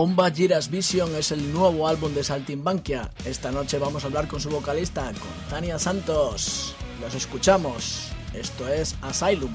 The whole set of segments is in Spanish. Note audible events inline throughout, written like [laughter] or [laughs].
Bomba Giras Vision es el nuevo álbum de Saltimbanquia. Esta noche vamos a hablar con su vocalista, con Tania Santos. Los escuchamos. Esto es Asylum.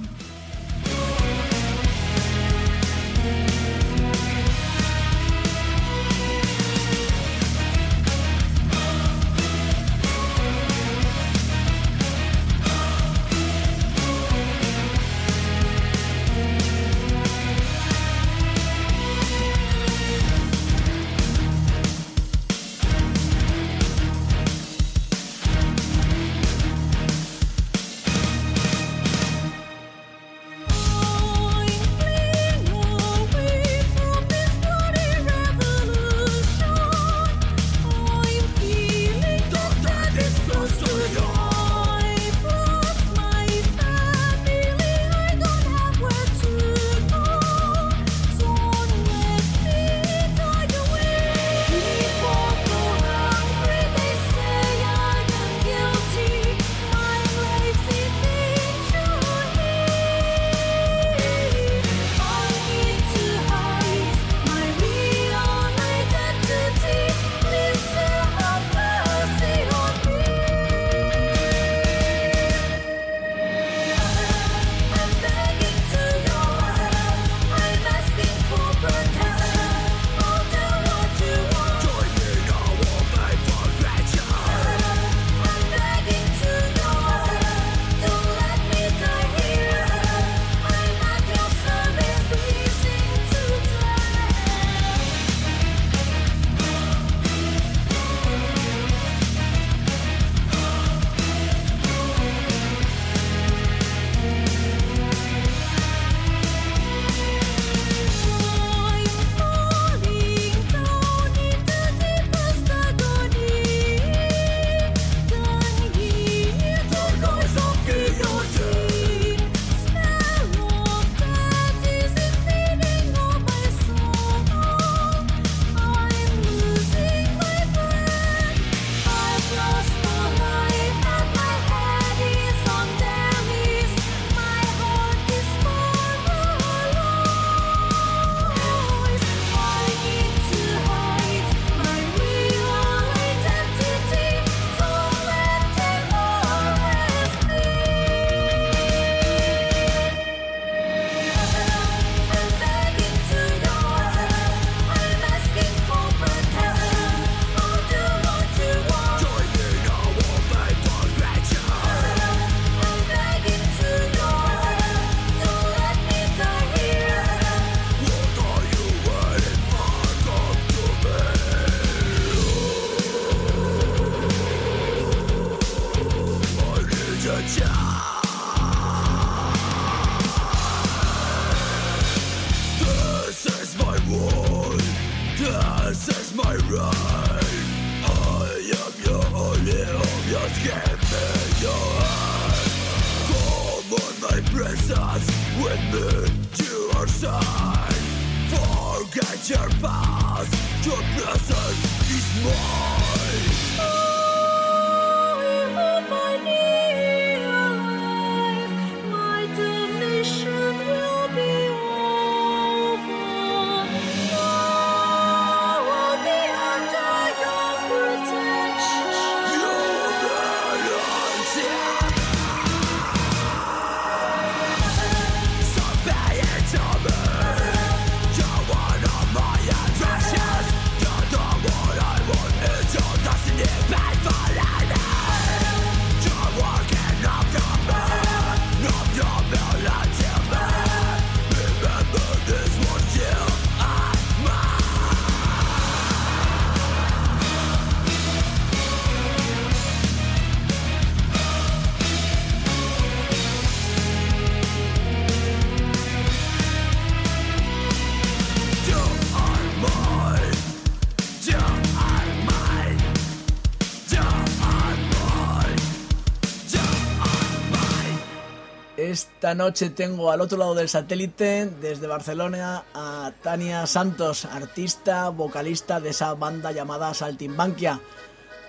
Esta noche tengo al otro lado del satélite, desde Barcelona, a Tania Santos, artista, vocalista de esa banda llamada Saltimbanquia.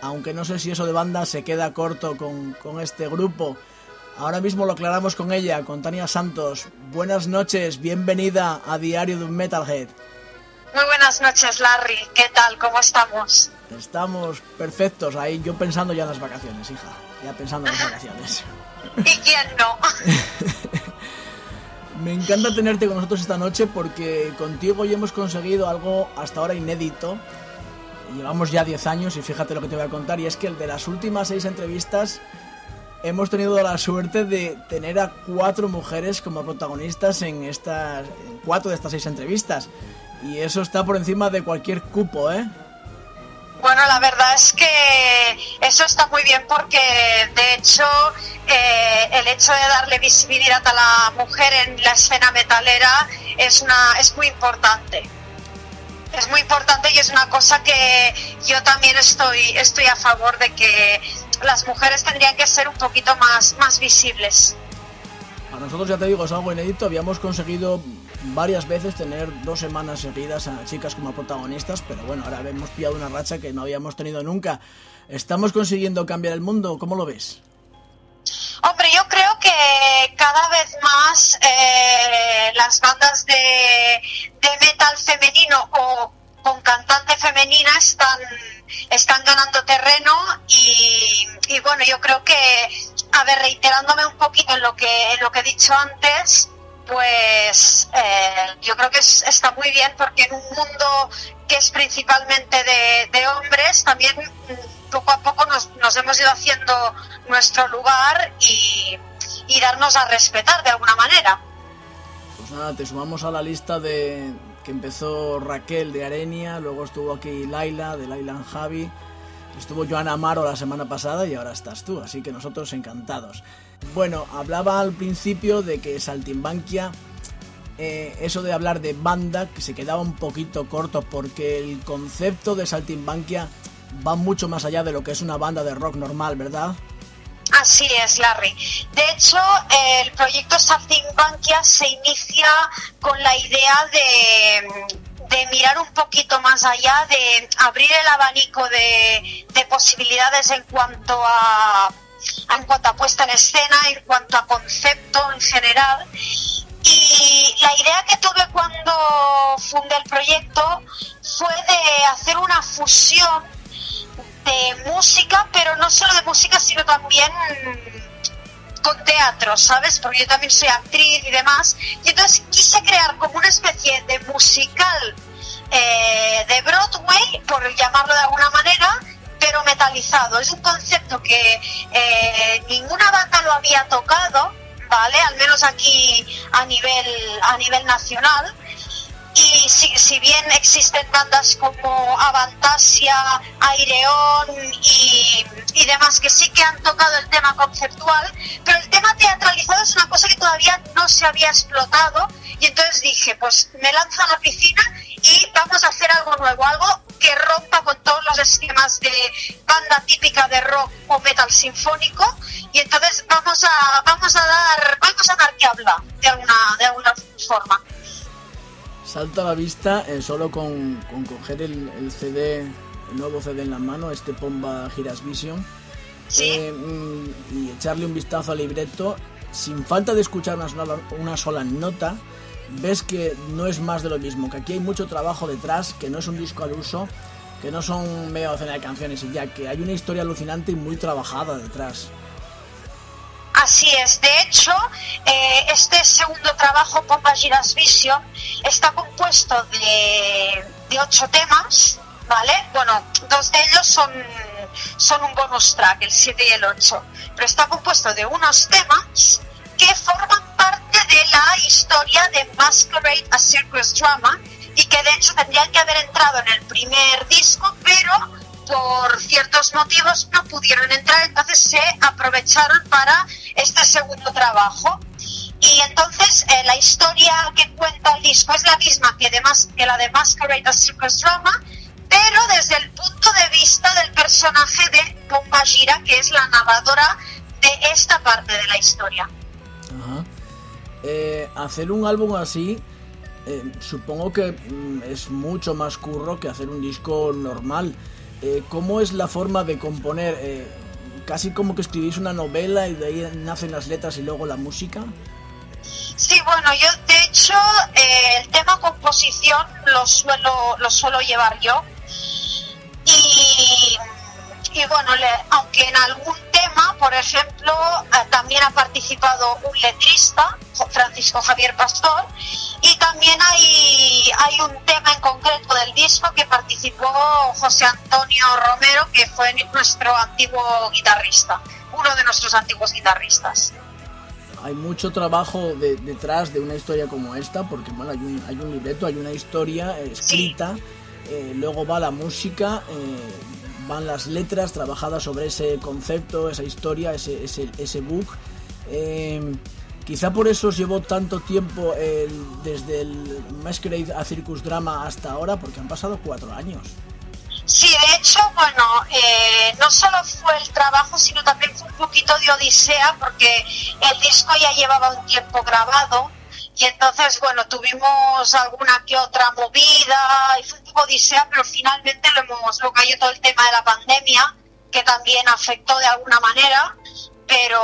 Aunque no sé si eso de banda se queda corto con, con este grupo. Ahora mismo lo aclaramos con ella, con Tania Santos. Buenas noches, bienvenida a Diario de un Metalhead. Muy buenas noches, Larry. ¿Qué tal? ¿Cómo estamos? Estamos perfectos ahí, yo pensando ya en las vacaciones, hija. Ya pensando en las vacaciones. [laughs] ¿Y quién no? [laughs] Me encanta tenerte con nosotros esta noche porque contigo ya hemos conseguido algo hasta ahora inédito. Llevamos ya 10 años y fíjate lo que te voy a contar. Y es que el de las últimas 6 entrevistas hemos tenido la suerte de tener a cuatro mujeres como protagonistas en estas cuatro de estas seis entrevistas. Y eso está por encima de cualquier cupo, ¿eh? Bueno, la verdad es que eso está muy bien porque, de hecho, eh, el hecho de darle visibilidad a la mujer en la escena metalera es, una, es muy importante. Es muy importante y es una cosa que yo también estoy, estoy a favor de que las mujeres tendrían que ser un poquito más, más visibles. A nosotros, ya te digo, es algo inédito. Habíamos conseguido varias veces tener dos semanas seguidas a chicas como protagonistas, pero bueno, ahora hemos pillado una racha que no habíamos tenido nunca. ¿Estamos consiguiendo cambiar el mundo? ¿Cómo lo ves? Hombre, yo creo que cada vez más eh, las bandas de, de metal femenino o con cantante femenina están, están ganando terreno y, y bueno, yo creo que, a ver, reiterándome un poquito en lo que, en lo que he dicho antes, pues eh, yo creo que es- está muy bien porque en un mundo que es principalmente de, de hombres, también mm, poco a poco nos, nos hemos ido haciendo nuestro lugar y, y darnos a respetar de alguna manera. Pues nada, te sumamos a la lista de que empezó Raquel de Arenia, luego estuvo aquí Laila de Laila Javi, estuvo Joana Amaro la semana pasada y ahora estás tú, así que nosotros encantados. Bueno, hablaba al principio de que Saltimbanquia, eh, eso de hablar de banda, que se quedaba un poquito corto porque el concepto de Saltimbanquia va mucho más allá de lo que es una banda de rock normal, ¿verdad? Así es, Larry. De hecho, el proyecto Saltimbanquia se inicia con la idea de, mirar un poquito más allá, de abrir el abanico de posibilidades en cuanto a en cuanto a puesta en escena, en cuanto a concepto en general. Y la idea que tuve cuando fundé el proyecto fue de hacer una fusión de música, pero no solo de música, sino también con teatro, ¿sabes? Porque yo también soy actriz y demás. Y entonces quise crear como una especie de musical eh, de Broadway, por llamarlo de alguna manera, pero metalizado. Es un concepto que eh, ninguna banda lo había tocado, ¿vale? Al menos aquí a nivel, a nivel nacional. Y si, si bien existen bandas como Avantasia, Aireon y, y demás que sí que han tocado el tema conceptual, pero el tema teatralizado es una cosa que todavía no se había explotado y entonces dije, pues me lanzo a la piscina y vamos a hacer algo nuevo, algo que rompa con todos los esquemas de banda típica de rock o metal sinfónico y entonces vamos a vamos a dar vamos a dar que hablar de alguna de alguna forma. Salta a la vista eh, solo con, con coger el, el CD, el nuevo CD en la mano, este Pomba Giras Vision, Sí. eh, mm, y echarle un vistazo al libreto, sin falta de escuchar una sola, una sola nota, ves que no es más de lo mismo, que aquí hay mucho trabajo detrás, que no es un disco al uso, que no son media docena de canciones y ya, que hay una historia alucinante y muy trabajada detrás. Así es, de hecho, eh, este segundo trabajo, Pompa Giras Vision, está compuesto de, de ocho temas, ¿vale? Bueno, dos de ellos son, son un bonus track, el 7 y el 8, pero está compuesto de unos temas que forman de la historia de Masquerade a Circus Drama y que de hecho tendrían que haber entrado en el primer disco, pero por ciertos motivos no pudieron entrar, entonces se aprovecharon para este segundo trabajo. Y entonces eh, la historia que cuenta el disco es la misma que, de Mas- que la de Masquerade a Circus Drama, pero desde el punto de vista del personaje de Pomba Gira, que es la narradora de esta parte de la historia. Eh, hacer un álbum así, eh, supongo que mm, es mucho más curro que hacer un disco normal. Eh, ¿Cómo es la forma de componer? Eh, casi como que escribís una novela y de ahí nacen las letras y luego la música. Sí, bueno, yo de hecho eh, el tema composición lo suelo, lo suelo llevar yo. Y, y bueno, le- aunque en algún tema, por ejemplo, eh, también ha participado un letrista, Francisco Javier Pastor, y también hay, hay un tema en concreto del disco que participó José Antonio Romero, que fue nuestro antiguo guitarrista, uno de nuestros antiguos guitarristas. Hay mucho trabajo de- detrás de una historia como esta, porque bueno, hay un, hay un libreto, hay una historia eh, escrita, eh, luego va la música, eh, van las letras trabajadas sobre ese concepto, esa historia, ese, ese, ese book. Eh, quizá por eso os llevó tanto tiempo el- desde el Masquerade a Circus Drama hasta ahora, porque han pasado cuatro años. Sí, de hecho, bueno, eh, no solo fue el trabajo, sino también fue un poquito de odisea, porque el disco ya llevaba un tiempo grabado y entonces, bueno, tuvimos alguna que otra movida y fue un poco odisea, pero finalmente lo hemos, lo cayó todo el tema de la pandemia, que también afectó de alguna manera, pero,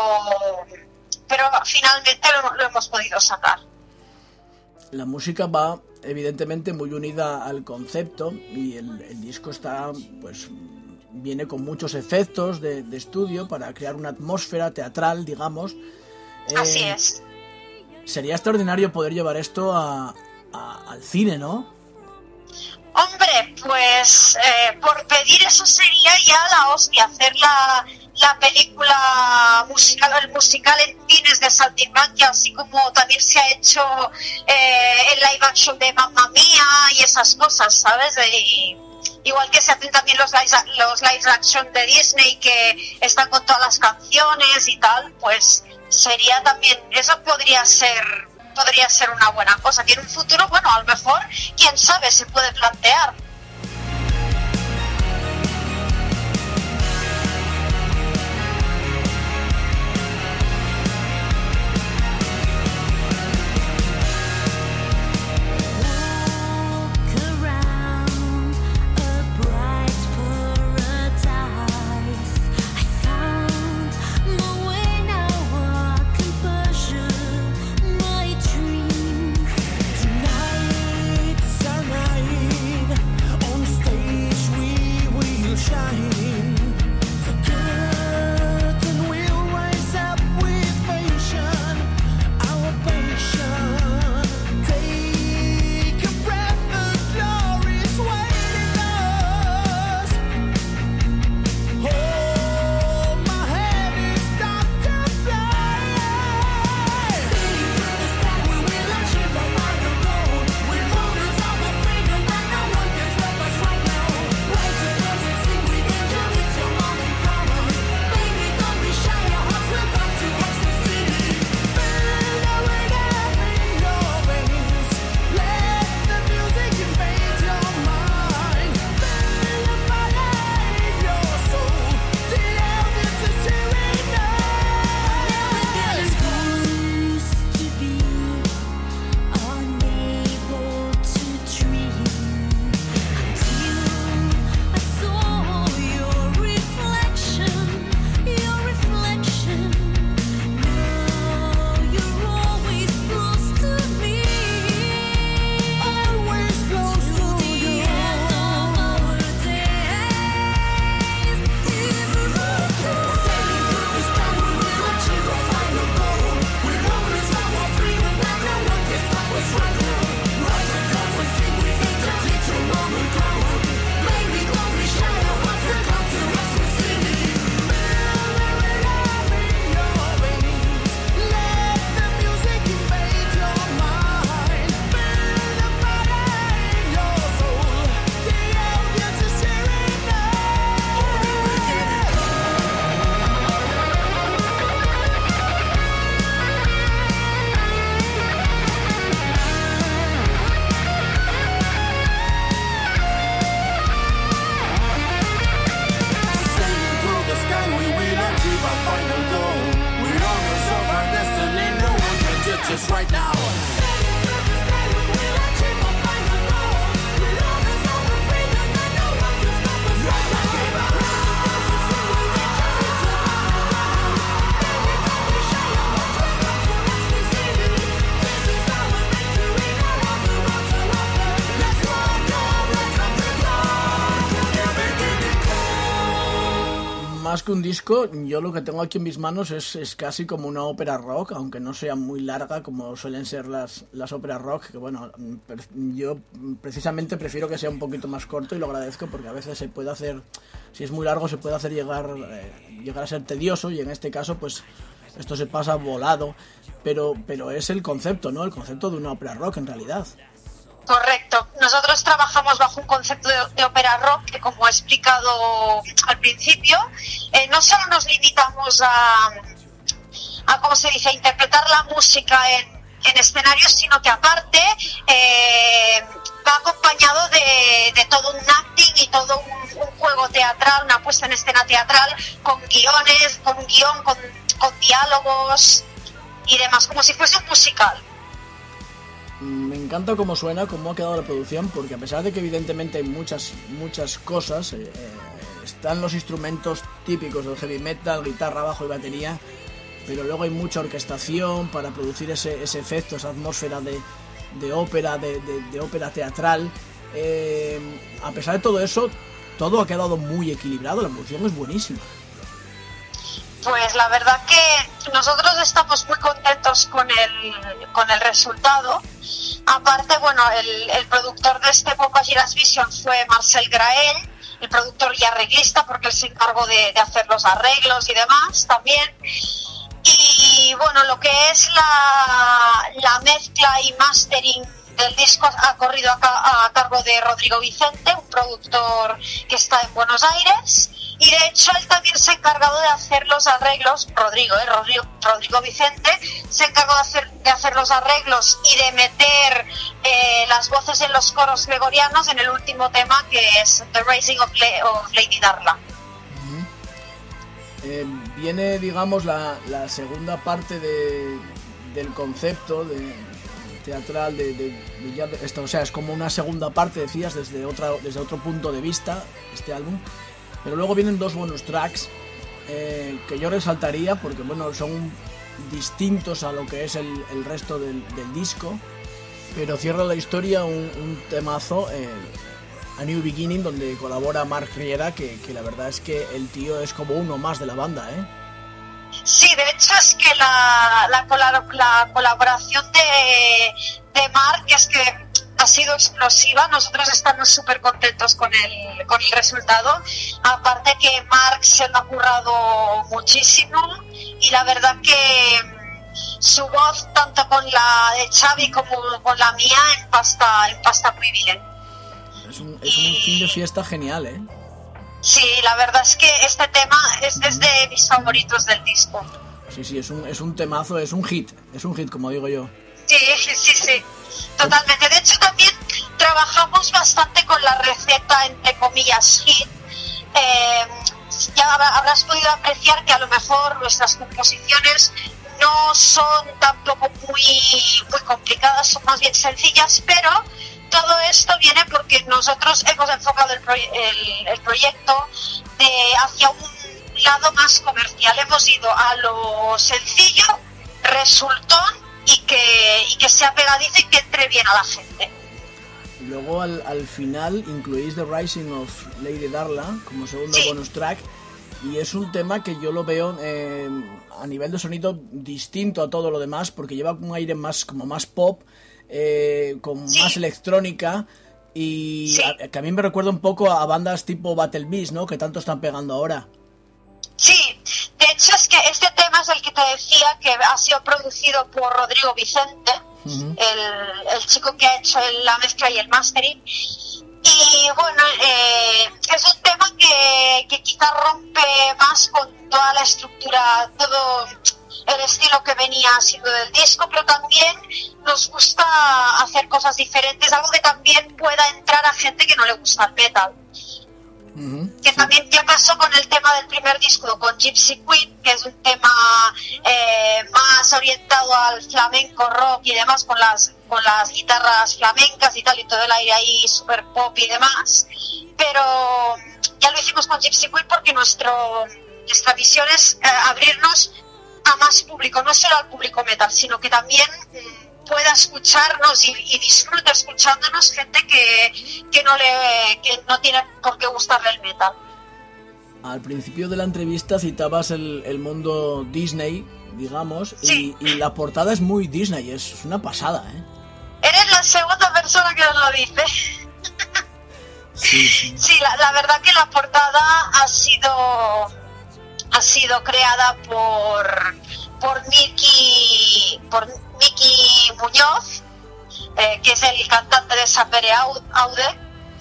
pero finalmente lo- lo hemos podido sacar. la música va evidentemente muy unida al concepto y el, el disco está pues viene con muchos efectos de, de estudio para crear una atmósfera teatral digamos Así Eh, es. Sería extraordinario poder llevar esto a- al cine no Hombre, pues eh, por pedir eso sería ya la hostia, hacer la, la película musical, el musical en cines de Saltimbanquia, así como también se ha hecho eh, el live action de Mamma Mía y esas cosas, ¿sabes? Y- igual que se hacen también los live, los live action de Disney que están con todas las canciones y tal, pues sería también, eso podría ser podría ser una buena cosa. En un futuro, bueno, a lo mejor, quién sabe, se puede plantear. Más que un disco, yo lo que tengo aquí en mis manos es, es casi como una ópera rock, aunque no sea muy larga como suelen ser las, las óperas rock, que bueno, per- yo precisamente prefiero que sea un poquito más corto y lo agradezco porque a veces se puede hacer, si es muy largo se puede hacer llegar, eh, llegar a ser tedioso y en este caso pues esto se pasa volado, pero, pero es el concepto, ¿no? El concepto de una ópera rock en realidad. Correcto. Nosotros trabajamos bajo un concepto de, ópera rock que, como he explicado al principio, eh, no solo nos limitamos a, a, ¿cómo se dice?, interpretar la música en, en escenarios, sino que aparte eh, va acompañado de, todo un acting y todo un, juego teatral, una puesta en escena teatral con guiones, con un guion, con diálogos y demás, como si fuese un musical. Encanta cómo suena, cómo ha quedado la producción, porque a pesar de que evidentemente hay muchas, muchas cosas, eh, eh, están los instrumentos típicos del heavy metal, guitarra, bajo y batería, pero luego hay mucha orquestación para producir ese, ese efecto, esa atmósfera de, de ópera, de, de- de ópera teatral. Eh, a pesar de todo eso, todo ha quedado muy equilibrado, la producción es buenísima. Pues la verdad que nosotros estamos muy contentos con el, con el resultado. Aparte, bueno, el, productor de este Popa Giras Vision fue Marcel Grael, el productor y arreglista, porque él se encargó de, hacer los arreglos y demás también. Y bueno, lo que es la, la mezcla y mastering del disco ha corrido a, a cargo de Rodrigo Vicente, un productor que está en Buenos Aires. Y de hecho él también se ha encargado de hacer los arreglos, Rodrigo, ¿eh? Rodrigo, Rodrigo Vicente, se encargó de hacer, de hacer los arreglos y de meter eh, las voces en los coros gregorianos en el último tema que es The Rising of, La- of Lady Darla. Eh, viene, digamos, la, la segunda parte de- del concepto de, teatral de, de- de- esto, o sea, es como una segunda parte, decías, desde otra, desde otro punto de vista, este álbum. Pero luego vienen dos bonus tracks eh, que yo resaltaría porque, bueno, son distintos a lo que es el, resto del, disco. Pero cierra la historia un, temazo, eh, A New Beginning, donde colabora Mark Riera, que, la verdad es que el tío es como uno más de la banda, ¿eh? Sí, de hecho es que la, la, la colaboración de, de Mark es que ha sido explosiva. Nosotros estamos súper contentos con el, con el resultado. Aparte que Mark se lo ha currado muchísimo y la verdad que mm, su voz, tanto con la de Xavi como con la mía, empasta, empasta muy bien. Es un, es un fin de fiesta genial, ¿eh? Sí, la verdad es que este tema es, es de mis favoritos del disco. Sí, sí, es un, es un temazo, es un hit, es un hit, como digo yo. Sí, sí, sí, totalmente. De hecho, también trabajamos bastante con la receta, entre comillas, hit. Eh, ya habrá- habrás podido apreciar que a lo mejor nuestras composiciones no son tampoco muy, muy complicadas, son más bien sencillas, pero todo esto viene porque nosotros hemos enfocado el- el proyecto de, hacia un lado más comercial. Hemos ido a lo sencillo, resultón y que, y que sea pegadizo y que entre bien a la gente. Luego al, al final incluís The Rising of Lady Darla como segundo Sí. bonus track. Y es un tema que yo lo veo eh, a nivel de sonido distinto a todo lo demás, porque lleva un aire más como más pop, eh, con Sí. más electrónica. Y Sí. a- que a mí me recuerda un poco a bandas tipo Battle Beast, ¿no? Que tanto están pegando ahora. Sí, de hecho es que este tema es el que te decía que ha sido producido por Rodrigo Vicente, el, el chico que ha hecho la mezcla y el mastering. Y bueno, eh, es un tema que, que quizá rompe más con toda la estructura, todo el estilo que venía siendo del disco, pero también nos gusta hacer cosas diferentes, algo que también pueda entrar a gente que no le gusta el metal Que también ya pasó con el tema del primer disco, con Gypsy Queen, que es un tema eh, más orientado al flamenco rock y demás con las con las guitarras flamencas y tal y todo el aire ahí super pop y demás pero ya lo hicimos con Gypsy Queen porque nuestro nuestra visión es eh, abrirnos a más público no solo al público metal sino que también mm, pueda escucharnos y, y disfrute escuchándonos gente que, que no le que no tiene por qué gustarle el metal Al principio de la entrevista citabas el, el mundo Disney, digamos, Sí. y, y la portada es muy Disney, es una pasada, ¿eh? eres la segunda persona que nos lo dice Sí, [laughs] sí. Sí, la, la verdad que la portada ha sido ha sido creada por por por Miki Muñoz, eh, que es el cantante de Sapere Au- Aude,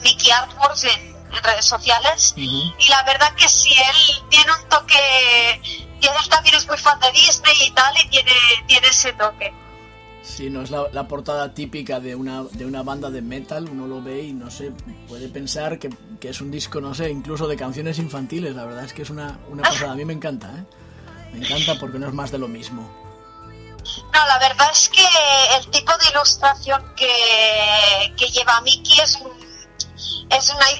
Miki Artworks en, en redes sociales. Y la verdad que sí, él tiene un toque, y él también es muy fan de Disney y tal, y tiene, tiene ese toque. Sí, no es la, la portada típica de una, de una banda de metal, uno lo ve y no sé, puede pensar que, que es un disco, no sé, incluso de canciones infantiles, la verdad es que es una, una pasada, a mí me encanta, ¿eh? Me encanta porque no es más de lo mismo. No, la verdad es que el tipo de ilustración que, que lleva Miki es, es una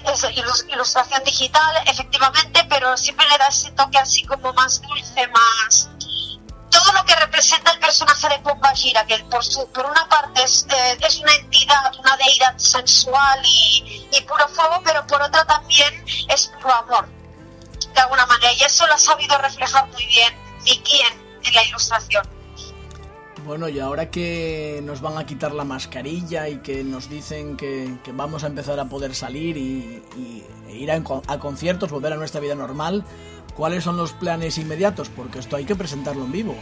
ilustración digital, efectivamente, pero siempre le da ese toque así como más dulce, más... Todo lo que representa el personaje de Pomba Gira, que por, su, por una parte es, eh, es una entidad, una deidad sensual y, y puro fuego, pero por otra también es puro amor, de alguna manera. Y eso lo ha sabido reflejar muy bien Miki en la ilustración. Bueno, y ahora que nos van a quitar la mascarilla y que nos dicen que, vamos a empezar a poder salir y, e ir a, a conciertos, volver a nuestra vida normal, ¿cuáles son los planes inmediatos? Porque esto hay que presentarlo en vivo.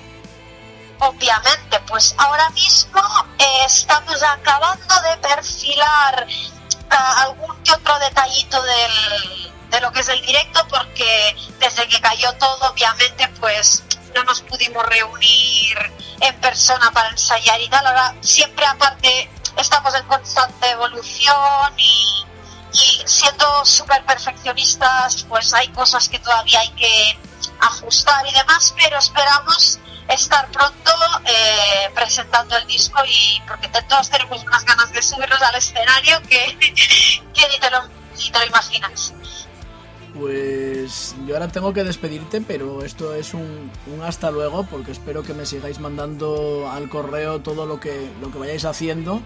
Obviamente, pues ahora mismo eh, estamos acabando de perfilar ah, algún que otro detallito del, de lo que es el directo, porque desde que cayó todo, obviamente, pues no nos pudimos reunir en persona para ensayar y tal. Ahora siempre aparte estamos en constante evolución y, siendo súper perfeccionistas, pues hay cosas que todavía hay que ajustar y demás, pero esperamos estar pronto eh, presentando el disco y porque todos tenemos unas ganas de subirnos al escenario que, [laughs] que ni, te lo, ni te lo imaginas. Pues yo ahora tengo que despedirte, pero esto es un, un hasta luego, porque espero que me sigáis mandando al correo todo lo que, lo que vayáis haciendo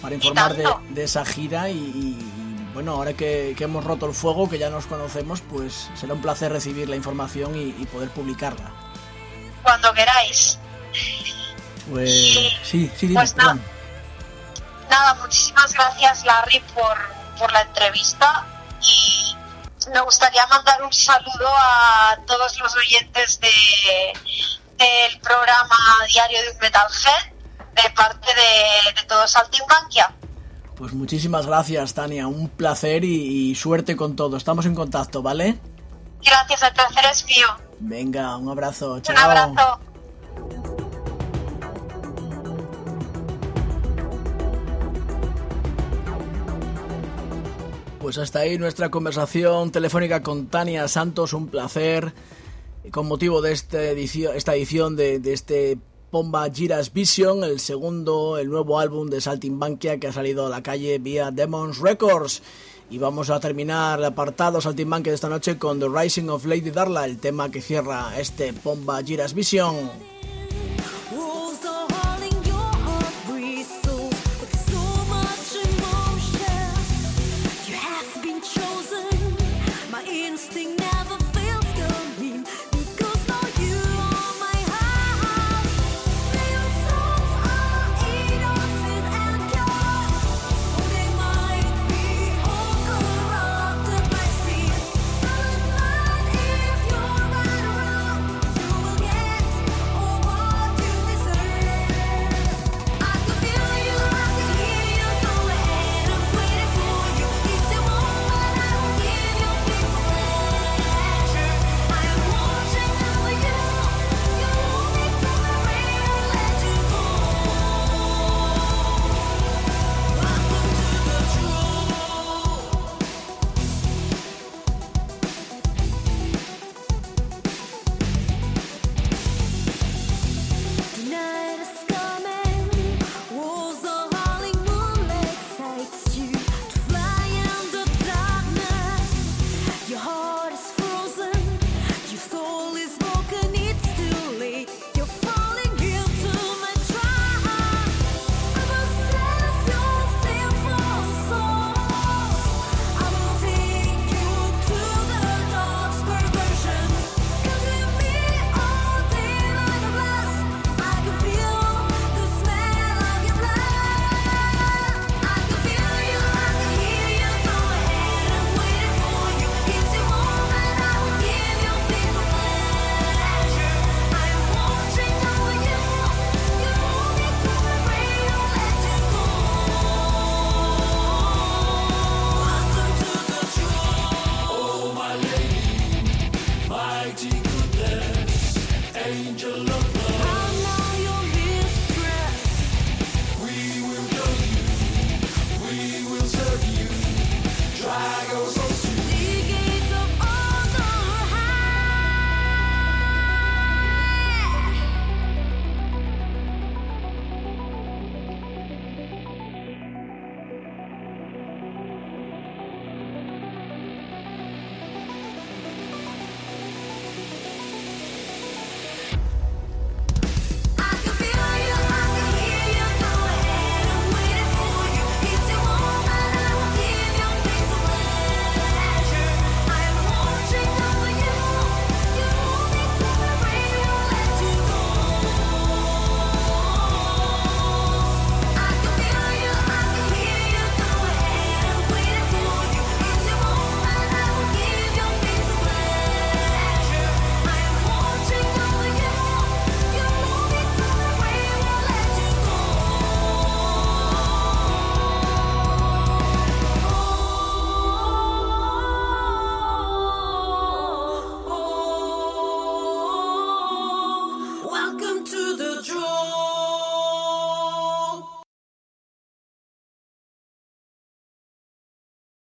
para informar de, de esa gira y, y, bueno, ahora que, que hemos roto el fuego, que ya nos conocemos, pues será un placer recibir la información y, y poder publicarla. Cuando queráis. Pues Y- sí, sí, dime, pues nada. perdón. Nada, muchísimas gracias Larry por, por la entrevista y me gustaría mandar un saludo a todos los oyentes de, del programa Diario de un Metalhead de parte de, de todo Saltimbanquia. Pues muchísimas gracias, Tania, un placer y, y suerte con todo. Estamos en contacto, ¿vale? Gracias, el placer es mío. Venga, un abrazo, chao. Un abrazo. Pues hasta ahí nuestra conversación telefónica con Tania Santos, un placer. Con motivo de este esta edición de, de este Pomba Giras Vision, el segundo, el nuevo álbum de Saltimbanquia que ha salido a la calle vía Demons Records. Y vamos a terminar el apartado Saltimbanquia de esta noche con The Rising of Lady Darla, el tema que cierra este Pomba Giras Vision.